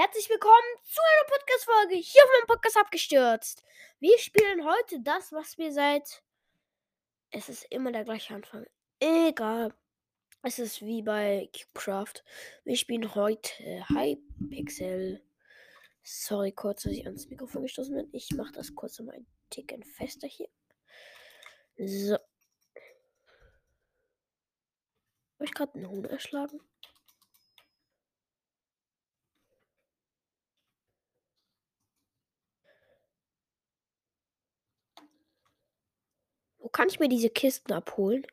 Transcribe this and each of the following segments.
Herzlich willkommen zu einer Podcast-Folge hier auf meinem Podcast abgestürzt. Wir spielen heute das, was wir seit. Es ist immer der gleiche Anfang. Egal. Es ist wie bei Cubecraft. Wir spielen heute Hypixel. Sorry, kurz, dass ich ans Mikrofon gestoßen bin. Ich mache das kurz um ein Ticken fester hier. So. Habe ich gerade einen Huhn erschlagen? Wo kann ich mir diese Kisten abholen?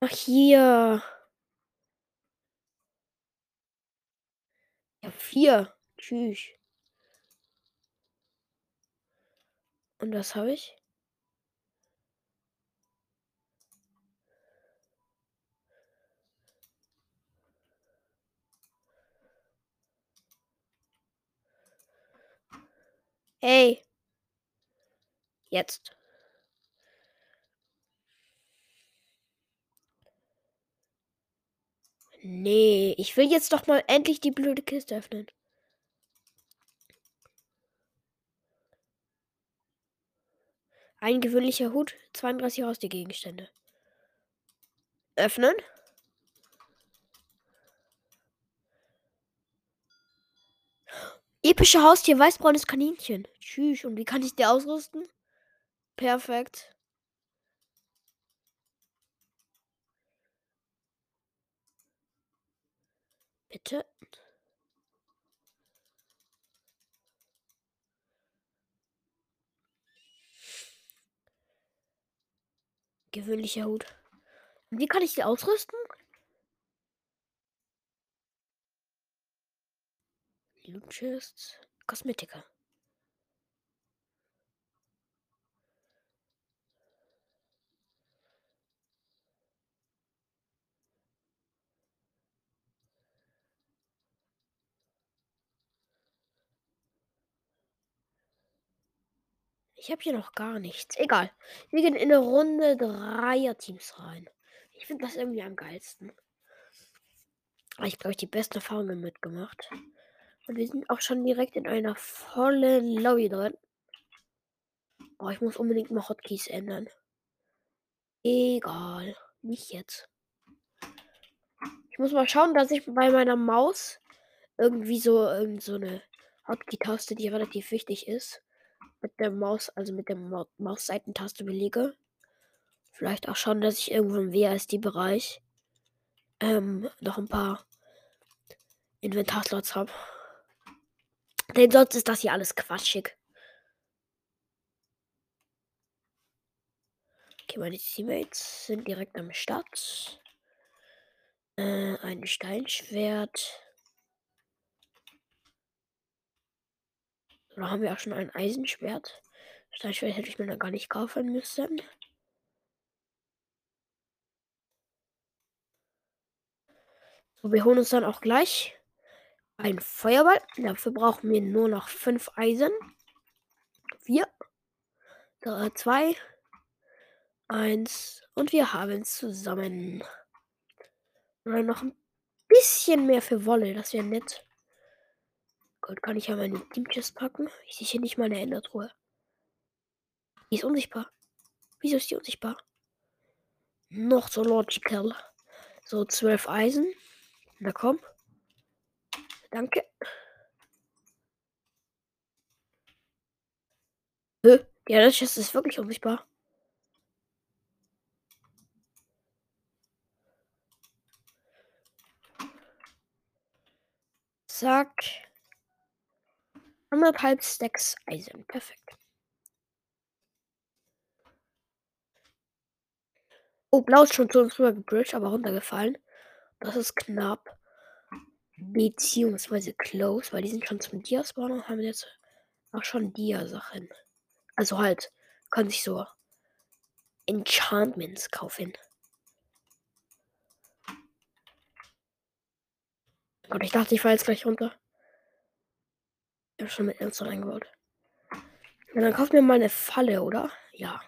Ach, hier. Ja, vier. Tschüss. Und was habe ich? Hey. Jetzt. Nee, ich will jetzt doch mal endlich die blöde Kiste öffnen. Ein gewöhnlicher Hut, 32 Haustiergegenstände. Öffnen. Epische Haustier, weißbraunes Kaninchen. Tschüss. Und wie kann ich dir ausrüsten? Perfekt. Bitte. Gewöhnlicher Hut. Und wie kann ich die ausrüsten? Loot Chests. Kosmetika. Ich habe hier noch gar nichts. Egal. Wir gehen in eine Runde Dreier-Teams rein. Ich finde das irgendwie am geilsten. Ich glaube, ich die besten Erfahrungen mitgemacht. Und wir sind auch schon direkt in einer vollen Lobby drin. Oh, ich muss unbedingt mal Hotkeys ändern. Egal. Nicht jetzt. Ich muss mal schauen, dass ich bei meiner Maus irgendwie so, irgend so eine Hotkey-Taste, die relativ wichtig ist, mit der Maus, also mit der Ma Mausseitentaste belege. Vielleicht auch schauen, dass ich irgendwo im WASD-Bereich ähm, noch ein paar Inventarslots habe. Denn sonst ist das hier alles quatschig. Okay, meine Teammates sind direkt am Start. Äh, ein Steinschwert. Oder haben wir auch schon ein Eisenschwert? Steinschwert hätte ich mir dann gar nicht kaufen müssen. So, wir holen uns dann auch gleich ein Feuerball. Dafür brauchen wir nur noch fünf Eisen. Vier. Drei, zwei. Eins. Und wir haben es zusammen. Oder noch ein bisschen mehr für Wolle. Das wäre nett. Gold kann ich ja meine Teamchest packen. Ich sehe hier nicht mal eine Endertruhe. Die ist unsichtbar. Wieso ist die unsichtbar? Noch so logical. So, zwölf Eisen. Na komm. Danke. Hä? Ja, das ist wirklich unsichtbar. Zack. Anderthalb Stacks Eisen. Perfekt. Oh, Blau ist schon zu uns rüber gebridged, aber runtergefallen. Das ist knapp. Beziehungsweise close, weil die sind schon zum Dia-Spawn und haben jetzt auch schon Dia-Sachen. Also halt, kann sich so Enchantments kaufen. Gott, ich dachte, ich fall jetzt gleich runter. Ich habe schon mit Ernst reingebaut. Ja, dann kaufen wir mal eine Falle, oder? Ja.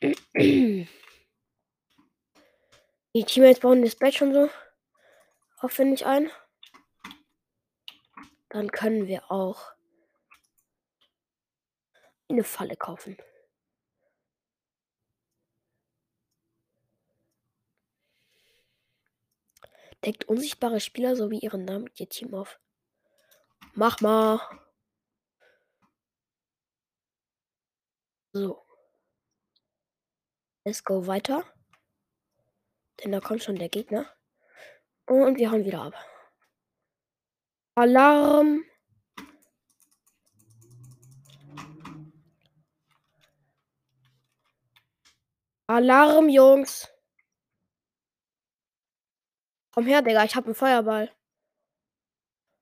Die Teammates bauen das Bett schon so aufwendig ein. Dann können wir auch eine Falle kaufen. Deckt unsichtbare Spieler sowie ihren Namen mit ihr Team auf. Mach mal. So. Let's go weiter. Denn da kommt schon der Gegner. Und wir hauen wieder ab. Alarm. Alarm, Jungs. Komm her, Digga, ich hab einen Feuerball.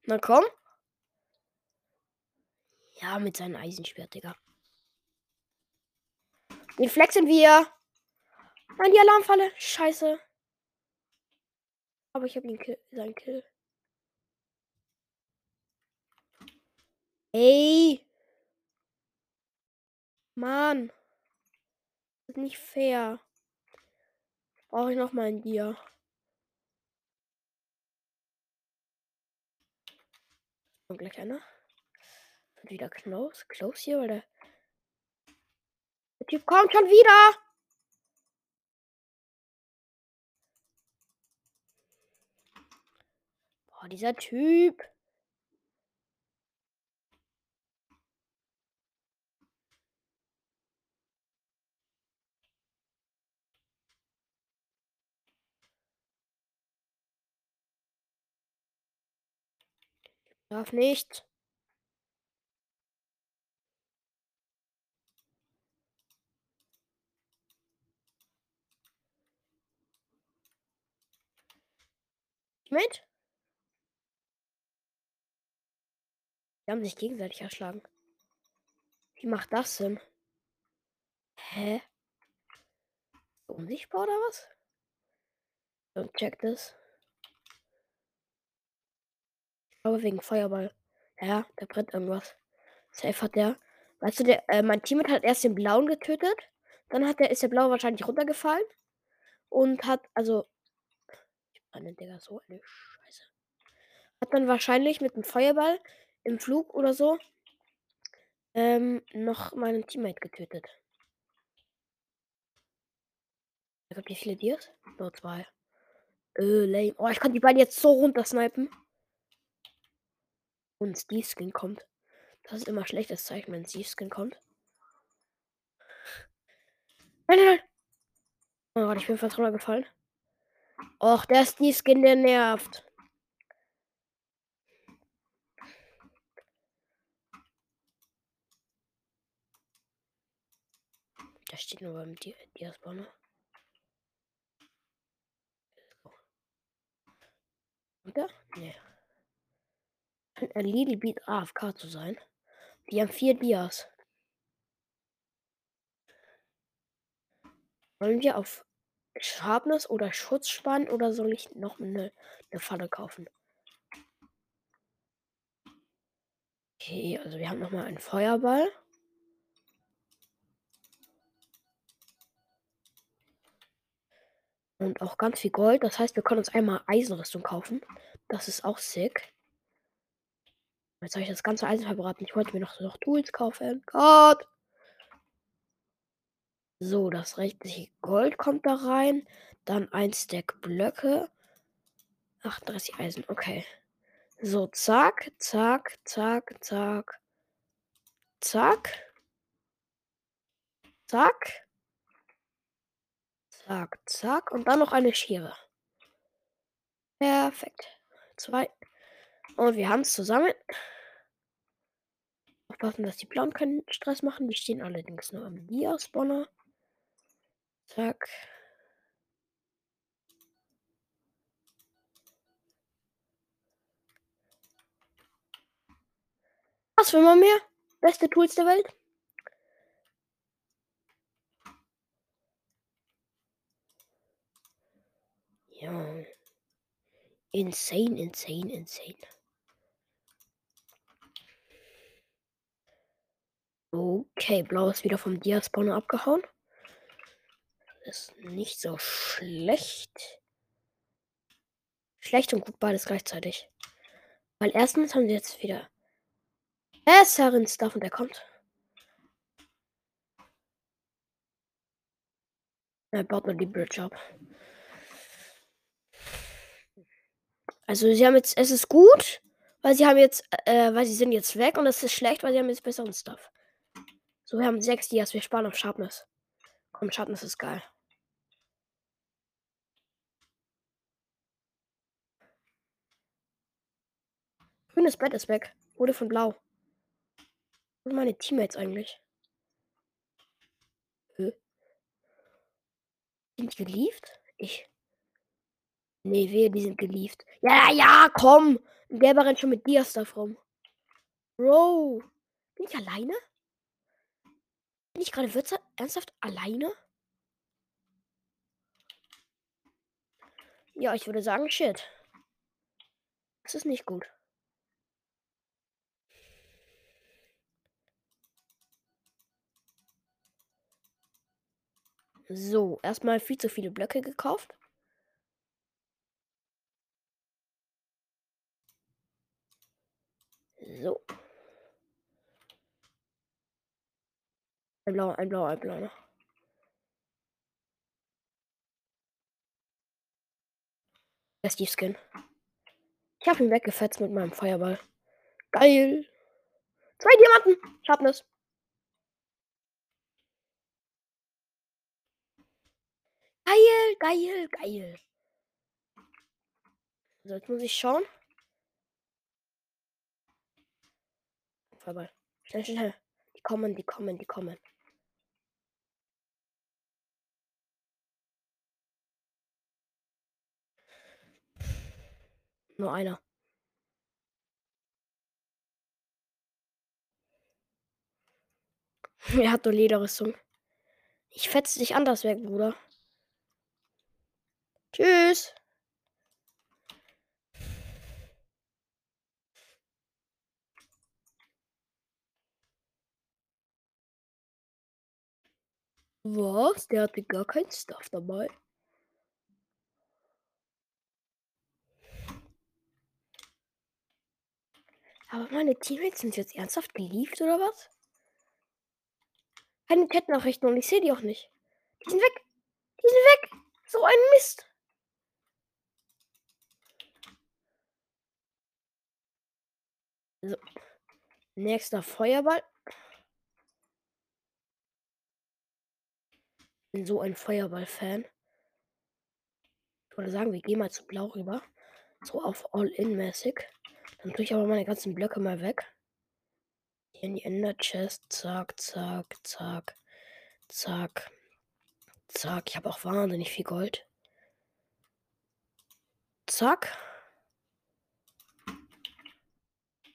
Na komm. Ja, mit seinem Eisenschwert, Digga. Den flexen wir. Nein, die Alarmfalle. Scheiße. Aber ich habe ihn Kill, seinen Kill. Ey. Mann. Das ist nicht fair. Brauche ich noch mal ein Dia. Und gleich einer. Wird wieder close. Close hier, weil der, der Typ kommt schon wieder. Boah, dieser Typ. Darf nicht. Mit? Die haben sich gegenseitig erschlagen. Wie macht das Sinn? Hä? Unsichtbar oder was? Und check das. Ich glaube wegen Feuerball. Ja, da brennt irgendwas. Safe hat der. Weißt du, der, äh, mein Teammate hat erst den blauen getötet. Dann hat der, ist der blaue wahrscheinlich runtergefallen. Und hat, also. Ich brenne, Digga, so eine Scheiße. Hat dann wahrscheinlich mit dem Feuerball im Flug oder so ähm, noch meinen Teammate getötet. Ich hab wie viele Dias? Nur zwei. Äh, lame. Oh, ich kann die beiden jetzt so runter snipen. Und Steve Skin kommt. Das ist immer schlechtes Zeichen, wenn Steve Skin kommt. Nein, nein, nein. Oh Gott, ich bin fast runtergefallen. Och, der Steve Skin, der nervt. Da steht nur beim Di Diaspawner. Oder? Nee. Ein Little Beat AFK zu sein. Die haben vier Dias. Wollen wir auf Sharpness oder Schutz spannen oder soll ich noch eine, eine Falle kaufen? Okay, also wir haben noch mal einen Feuerball. Und auch ganz viel Gold. Das heißt, wir können uns einmal Eisenrüstung kaufen. Das ist auch sick. Jetzt habe ich das ganze Eisen verbraten. Ich wollte mir noch, noch Tools kaufen. Gott! So, das rechtliche Gold kommt da rein. Dann ein Stack Blöcke. 38 Eisen, okay. So, zack, zack, zack, zack. Zack. Zack. Zack, zack. Und dann noch eine Schere. Perfekt. Zwei. Und wir haben es zusammen. Aufpassen, dass die Blauen keinen Stress machen. Die stehen allerdings nur am Dia-Spawner. Zack. Was will man mehr? Beste Tools der Welt. Ja. Insane, insane, insane. Okay, blau ist wieder vom Dia-Spawner abgehauen. Ist nicht so schlecht. Schlecht und gut beides gleichzeitig. Weil erstens haben sie jetzt wieder besseren Stuff und der kommt. Er baut nur die Bridge ab. Also sie haben jetzt, es ist gut, weil sie haben jetzt, äh, weil sie sind jetzt weg und es ist schlecht, weil sie haben jetzt besseren Stuff. So, wir haben sechs Dias, wir sparen auf Sharpness. Komm, Sharpness ist geil. Grünes Bett ist weg. Wurde von blau. Sind meine Teammates eigentlich? Hä? Sind die gelieft? Ich. Nee, wir, die sind gelieft. Ja, ja, komm! Ein gelber rennt schon mit Dias da rum. Bro. Bin ich alleine? Bin ich gerade ernsthaft alleine? Ja, ich würde sagen, shit. Das ist nicht gut. So, erstmal viel zu viele Blöcke gekauft. So. Ein blauer, ein blauer, ein blauer. Das ist die Skin. Ich habe ihn weggefetzt mit meinem Feuerball. Geil. Zwei Diamanten. Sharpness. Geil, geil, geil. So, jetzt muss ich schauen. Feuerball. Schnell, schnell. Die kommen, die kommen, die kommen. Nur einer. Er hat nur Lederrüstung. Ich fetze dich anders weg, Bruder. Tschüss. Was? Der hatte gar kein Stuff dabei. Aber meine Teammates sind jetzt ernsthaft geliebt oder was? Keine Chatnachrichten und ich sehe die auch nicht. Die sind weg. Die sind weg. So ein Mist. So. Nächster Feuerball. Bin so ein Feuerball-Fan. Ich würde sagen, wir gehen mal zu Blau rüber. So auf All-In-mäßig. Dann tue ich aber meine ganzen Blöcke mal weg. Hier in die Ender-Chest. Zack, zack, zack, zack, zack. Ich habe auch wahnsinnig viel Gold. Zack.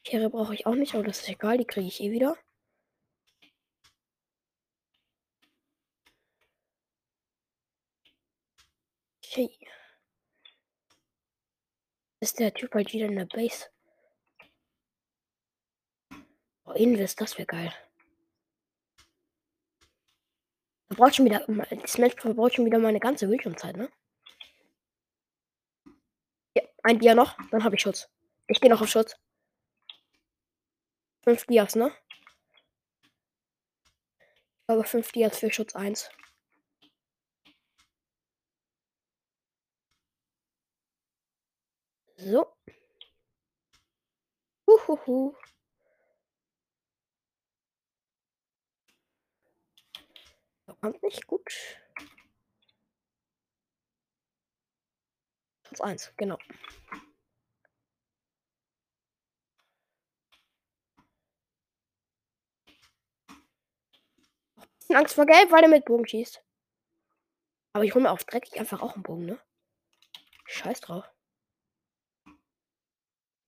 Tiere brauche ich auch nicht, aber das ist egal, die kriege ich eh wieder. Okay. Ist der Typ halt wieder in der Base? Oh, Invest, das wäre geil. Verbraucht schon wieder. Das Match verbraucht schon wieder meine ganze Bildschirmzeit, ne? Ja, ein Dia noch, dann habe ich Schutz. Ich gehe noch auf Schutz. Fünf Dias, ne? Ich glaube fünf Dias für Schutz 1. So. Uhuhu. kommt nicht gut. Platz 1, genau. Angst vor Gelb, weil er mit Bogen schießt. Aber ich hole mir auf dreckig einfach auch einen Bogen, ne? Scheiß drauf.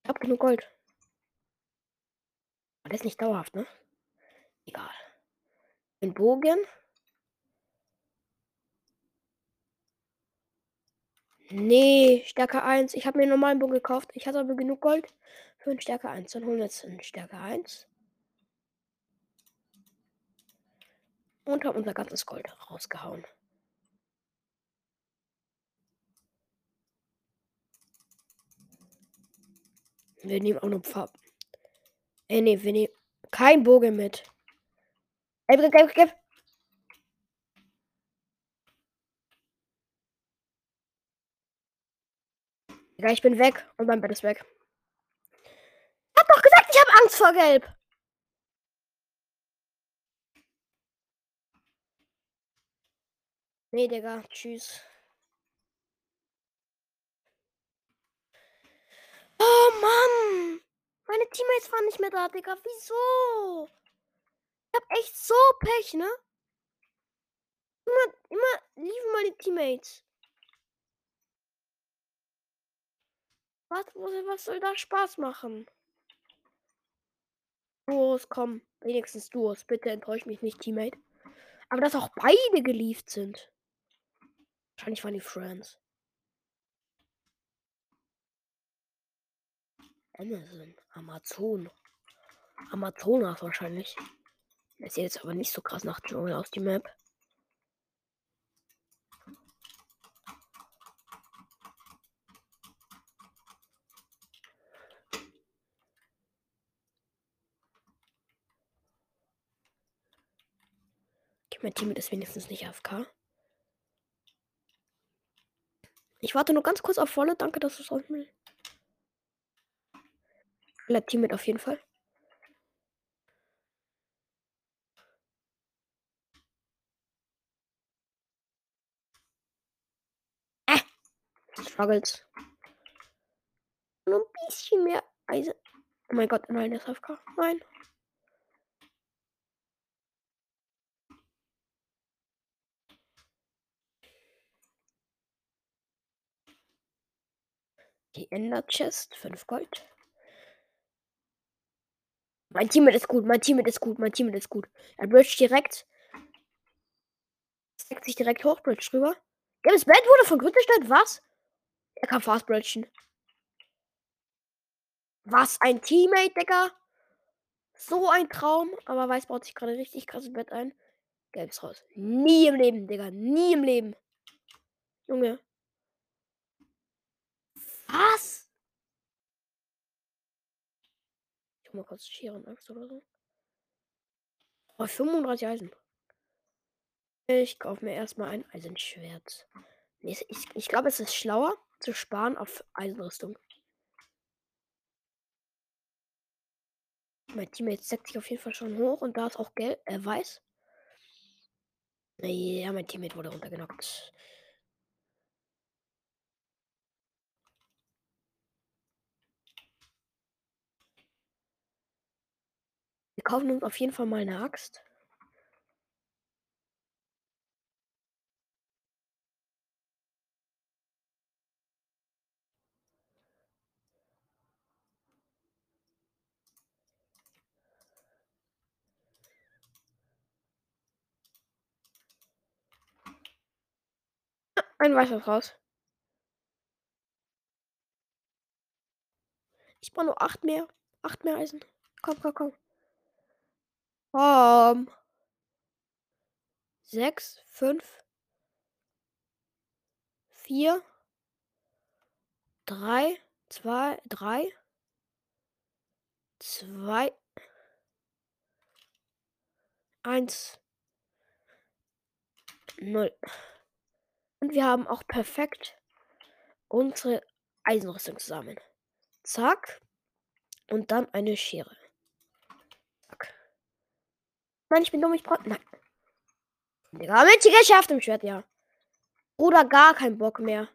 Ich hab genug Gold. Aber der ist nicht dauerhaft, ne? Egal. Den Bogen. Nee, Stärke 1. Ich habe mir einen normalen Bogen gekauft. Ich hatte aber genug Gold für einen Stärke 1. Dann holen wir jetzt einen Stärke 1. und haben unser ganzes Gold rausgehauen. Wir nehmen auch noch Farben. Äh, nee, wir nehmen kein Bogen mit. Ey, gib, gib, gib. Ja, ich bin weg und mein Bett ist weg. Ich hab doch gesagt, ich habe Angst vor Gelb. Nee, Digga. Tschüss. Oh Mann! Meine Teammates waren nicht mehr da, Digga. Wieso? Ich hab echt so Pech, ne? Immer, immer liefen meine Teammates. Was, was soll da Spaß machen? Duos, komm. Wenigstens Duos. Bitte enttäusch mich nicht, Teammate. Aber dass auch beide gelieft sind. Wahrscheinlich waren die Friends. Amazon. Amazon. Amazonas wahrscheinlich. Das sieht jetzt aber nicht so krass nach Dschungel aus, die Map. Mein Team ist wenigstens nicht AFK. Ich warte nur ganz kurz auf volle. Danke, dass du es raus will. Team mit auf jeden Fall. Äh. Struggles. Nur ein bisschen mehr Eisen. Oh mein Gott, nein, das AFK. Nein. Die Ender Chest, 5 Gold. Mein Team ist gut, mein Team ist gut, mein Team ist gut. Er bridge direkt. Steckt sich direkt hoch, bridge drüber. Gelbes Bett wurde von Grün gestellt, was? Er kann fast bridgen. Was ein Teammate, Digga. So ein Traum. Aber Weiß baut sich gerade richtig krasses Bett ein. Gelb ist raus. Nie im Leben, Digga. Nie im Leben. Junge. Hol mal kurz Schere und Axt oder so. Oh, 35 Eisen. Ich kaufe mir erstmal ein Eisenschwert. Nee, ich, ich glaube, es ist schlauer zu sparen auf Eisenrüstung. Mein Teammate setzt sich auf jeden Fall schon hoch und da ist auch gelb, äh, weiß. Ja, mein Teammate wurde runtergenockt. Wir kaufen uns auf jeden Fall mal eine Axt. Ein weißes raus. Ich brauche nur acht mehr. Acht mehr Eisen. Komm, komm, komm. Um. Sechs, fünf, vier, drei, zwei, drei, zwei, eins, null. Und wir haben auch perfekt unsere Eisenrüstung zusammen. Zack. Und dann eine Schere. Nein, ich bin dumm, ich brauche. Nein. Digga, mit geschafft im Schwert, ja. Oder gar kein Bock mehr.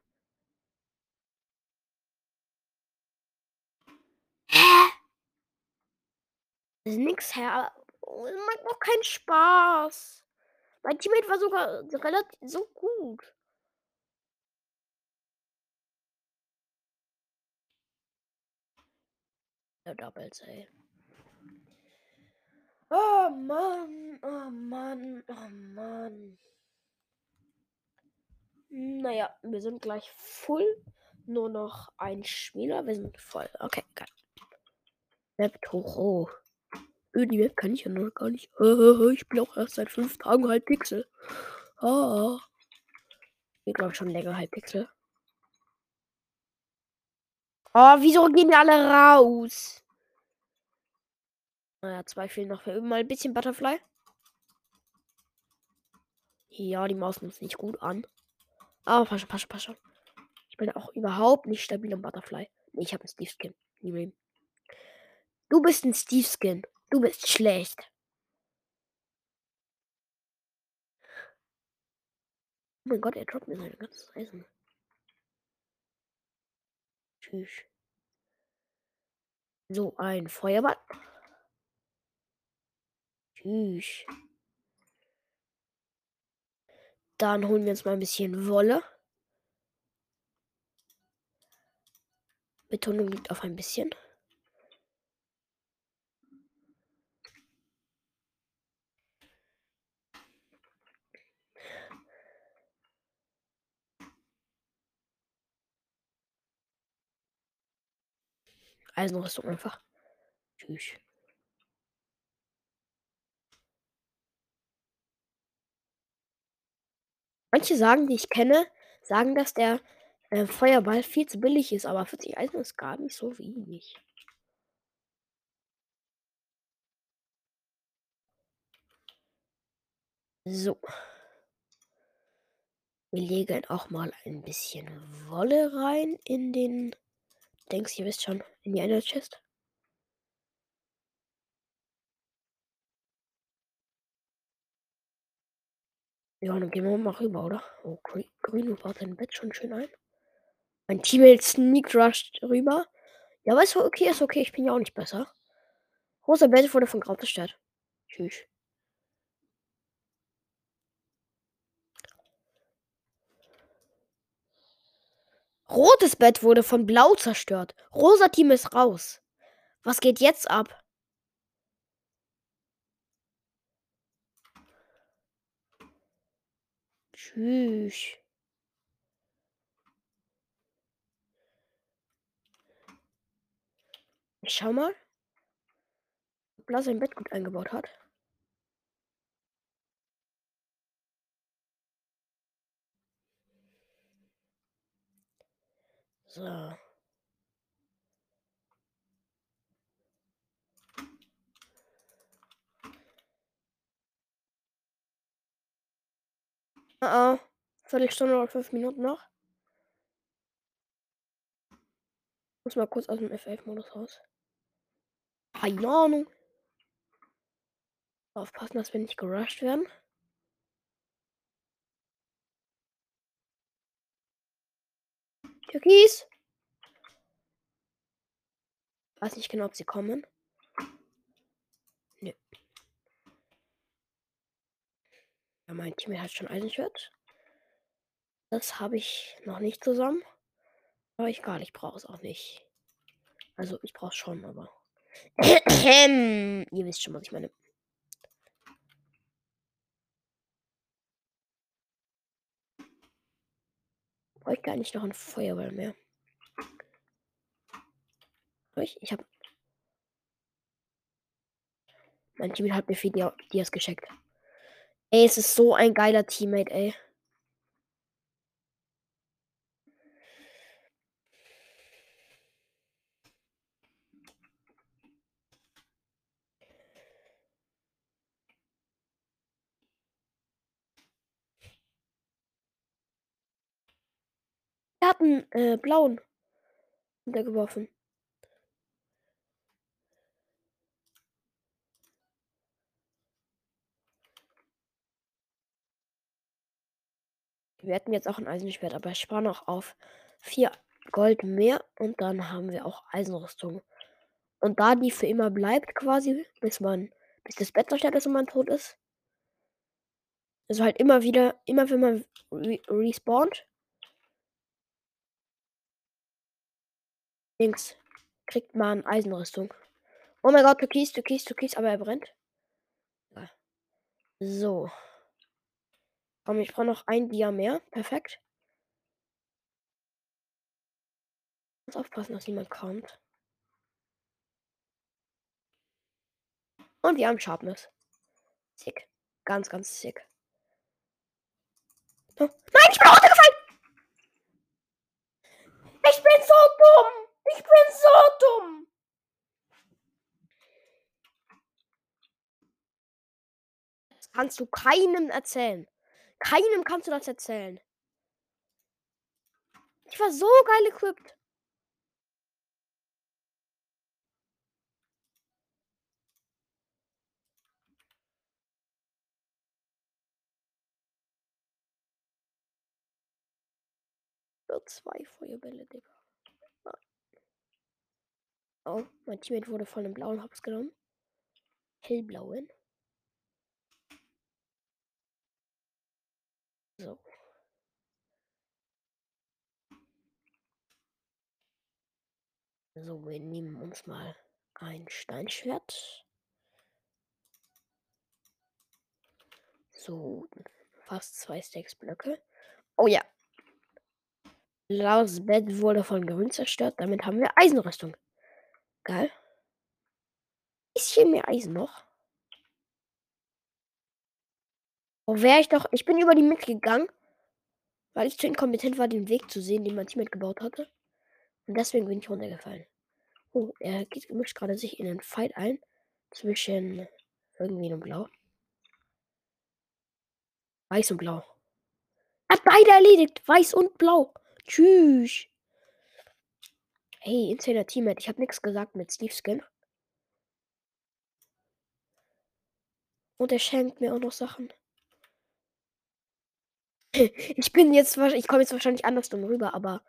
Das ist nix, Herr. Oh, macht doch keinen Spaß. Mein Teammate war sogar relativ so gut. Der Doubles, ey. Oh Mann, oh Mann, oh Mann. Naja, wir sind gleich voll. Nur noch ein Spieler. Wir sind voll. Okay, geil. Web Toro. Die Map kann ich ja noch gar nicht. Ich bin auch erst seit fünf Tagen halb Pixel. Ah. Ich glaube schon länger halb Pixel. Oh, wieso gehen alle raus? Naja, zwei fehlen noch. Wir üben mal ein bisschen Butterfly. Ja, die Maus nimmt nicht gut an. Aber passt schon, passt schon, passt schon. Ich bin auch überhaupt nicht stabil im Butterfly. Nee, ich habe einen Steve Skin. Du bist ein Steve Skin. Du bist schlecht. Oh mein Gott, er droppt mir sein ganzes Eisen. Tschüss. So ein Feuerball. Tschüss. Dann holen wir uns mal ein bisschen Wolle. Betonung liegt auf ein bisschen. Eisenrüstung einfach. Tschüss. Manche sagen, die ich kenne, sagen, dass der äh, Feuerball viel zu billig ist, aber 40 Eisen ist gar nicht so wenig. So. Wir legen auch mal ein bisschen Wolle rein in den Denkst ihr wisst schon, in die Ender Chest. Ja, dann gehen wir mal rüber, oder? Oh, Green baut sein Bett schon schön ein. Mein Teammate sneakt rushed rüber. Ja, aber ist okay, ist okay. Ich bin ja auch nicht besser. Rosa Bett wurde von Grau zerstört. Tschüss. Rotes Bett wurde von Blau zerstört. Rosa Team ist raus. Was geht jetzt ab? Tschüss. Ich schau mal. Ob Blau sein Bett gut eingebaut hat. So. Ah, uh Viertelstunde oder fünf Minuten noch. Muss mal kurz aus dem F11-Modus raus. Keine Ahnung. Aufpassen, dass wir nicht gerusht werden. Türkis. Weiß nicht genau, ob sie kommen. Nö. Ja, mein Team hat schon Eisenschwert. Das habe ich noch nicht zusammen. Aber ich gar nicht brauche es auch nicht. Also ich brauche es schon, aber. Ihr wisst schon, was ich meine. Brauche ich gar nicht noch ein Feuerball mehr. Ich, ich habe. Mein Team hat mir viel Dias geschickt. Ey, es ist so ein geiler Teammate, ey. Er hat einen äh, blauen untergeworfen. Wir hätten jetzt auch ein Eisenschwert, aber ich spare noch auf vier Gold mehr und dann haben wir auch Eisenrüstung. Und da die für immer bleibt, quasi, bis man, bis das Bett zerstört ist und man tot ist. Also halt immer wieder, immer wenn man re respawnt, Links kriegt man Eisenrüstung. Oh mein Gott, Türkis, Türkis, Türkis, aber er brennt. So. Komm, ich brauche noch ein Dia mehr. Perfekt. Muss aufpassen, dass niemand kommt. Und wir haben Sharpness. Sick. Ganz, ganz sick. Oh. Nein, ich bin runtergefallen! Ich bin so dumm! Ich bin so dumm! Das kannst du keinem erzählen. Keinem kannst du das erzählen. Ich war so geil equipped. Nur zwei Feuerbälle, Digga. Oh, mein Teammate wurde von einem blauen Hops genommen. Hellblauen. So. So, wir nehmen uns mal ein Steinschwert. So, fast zwei Stacks Blöcke. Oh ja. Blaues Bett wurde von Grün zerstört. Damit haben wir Eisenrüstung. Geil. Ist hier mehr Eisen noch? Oh, wäre ich doch. Ich bin über die Mitte gegangen, weil ich zu inkompetent war, den Weg zu sehen, den mein Teammate gebaut hatte. Und deswegen bin ich runtergefallen. Oh, er geht, mischt gerade sich in einen Fight ein. Zwischen irgendwie und Blau. Weiß und Blau. Hat beide erledigt. Weiß und Blau. Tschüss. Hey, Insaner Teammate. Ich habe nichts gesagt mit Steve Skin. Und er schenkt mir auch noch Sachen. Ich bin jetzt, ich komme jetzt wahrscheinlich andersrum rüber, aber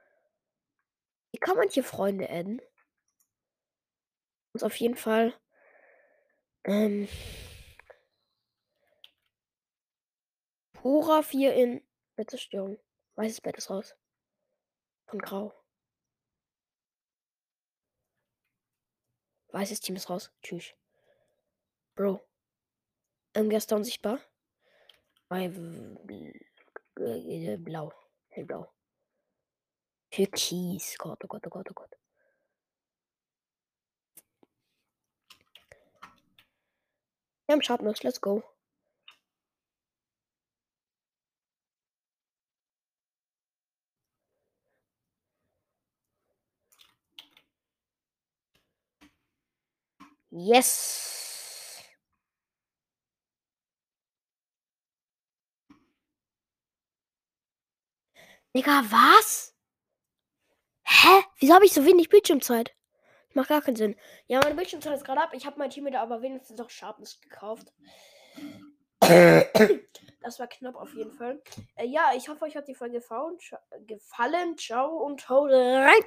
wie kann man hier Freunde adden? Muss auf jeden Fall ähm, Pura 4 in Bettzerstörung. Weißes Bett ist raus. Von Grau. Weißes Team ist raus. Tschüss. Bro. Ähm, gestern unsichtbar. Bei Blau. Hellblau. Türkis. Gott, oh Gott, oh Gott, oh Gott. Wir haben Sharpness. Let's go. Yes. Digga, was? Hä? Wieso habe ich so wenig Bildschirmzeit? Macht gar keinen Sinn. Ja, meine Bildschirmzeit ist gerade ab. Ich habe mein Team wieder aber wenigstens noch Sharpness gekauft. das war knapp auf jeden Fall. Äh, ja, ich hoffe, euch hat die Folge gefallen. Ciao und haut rein.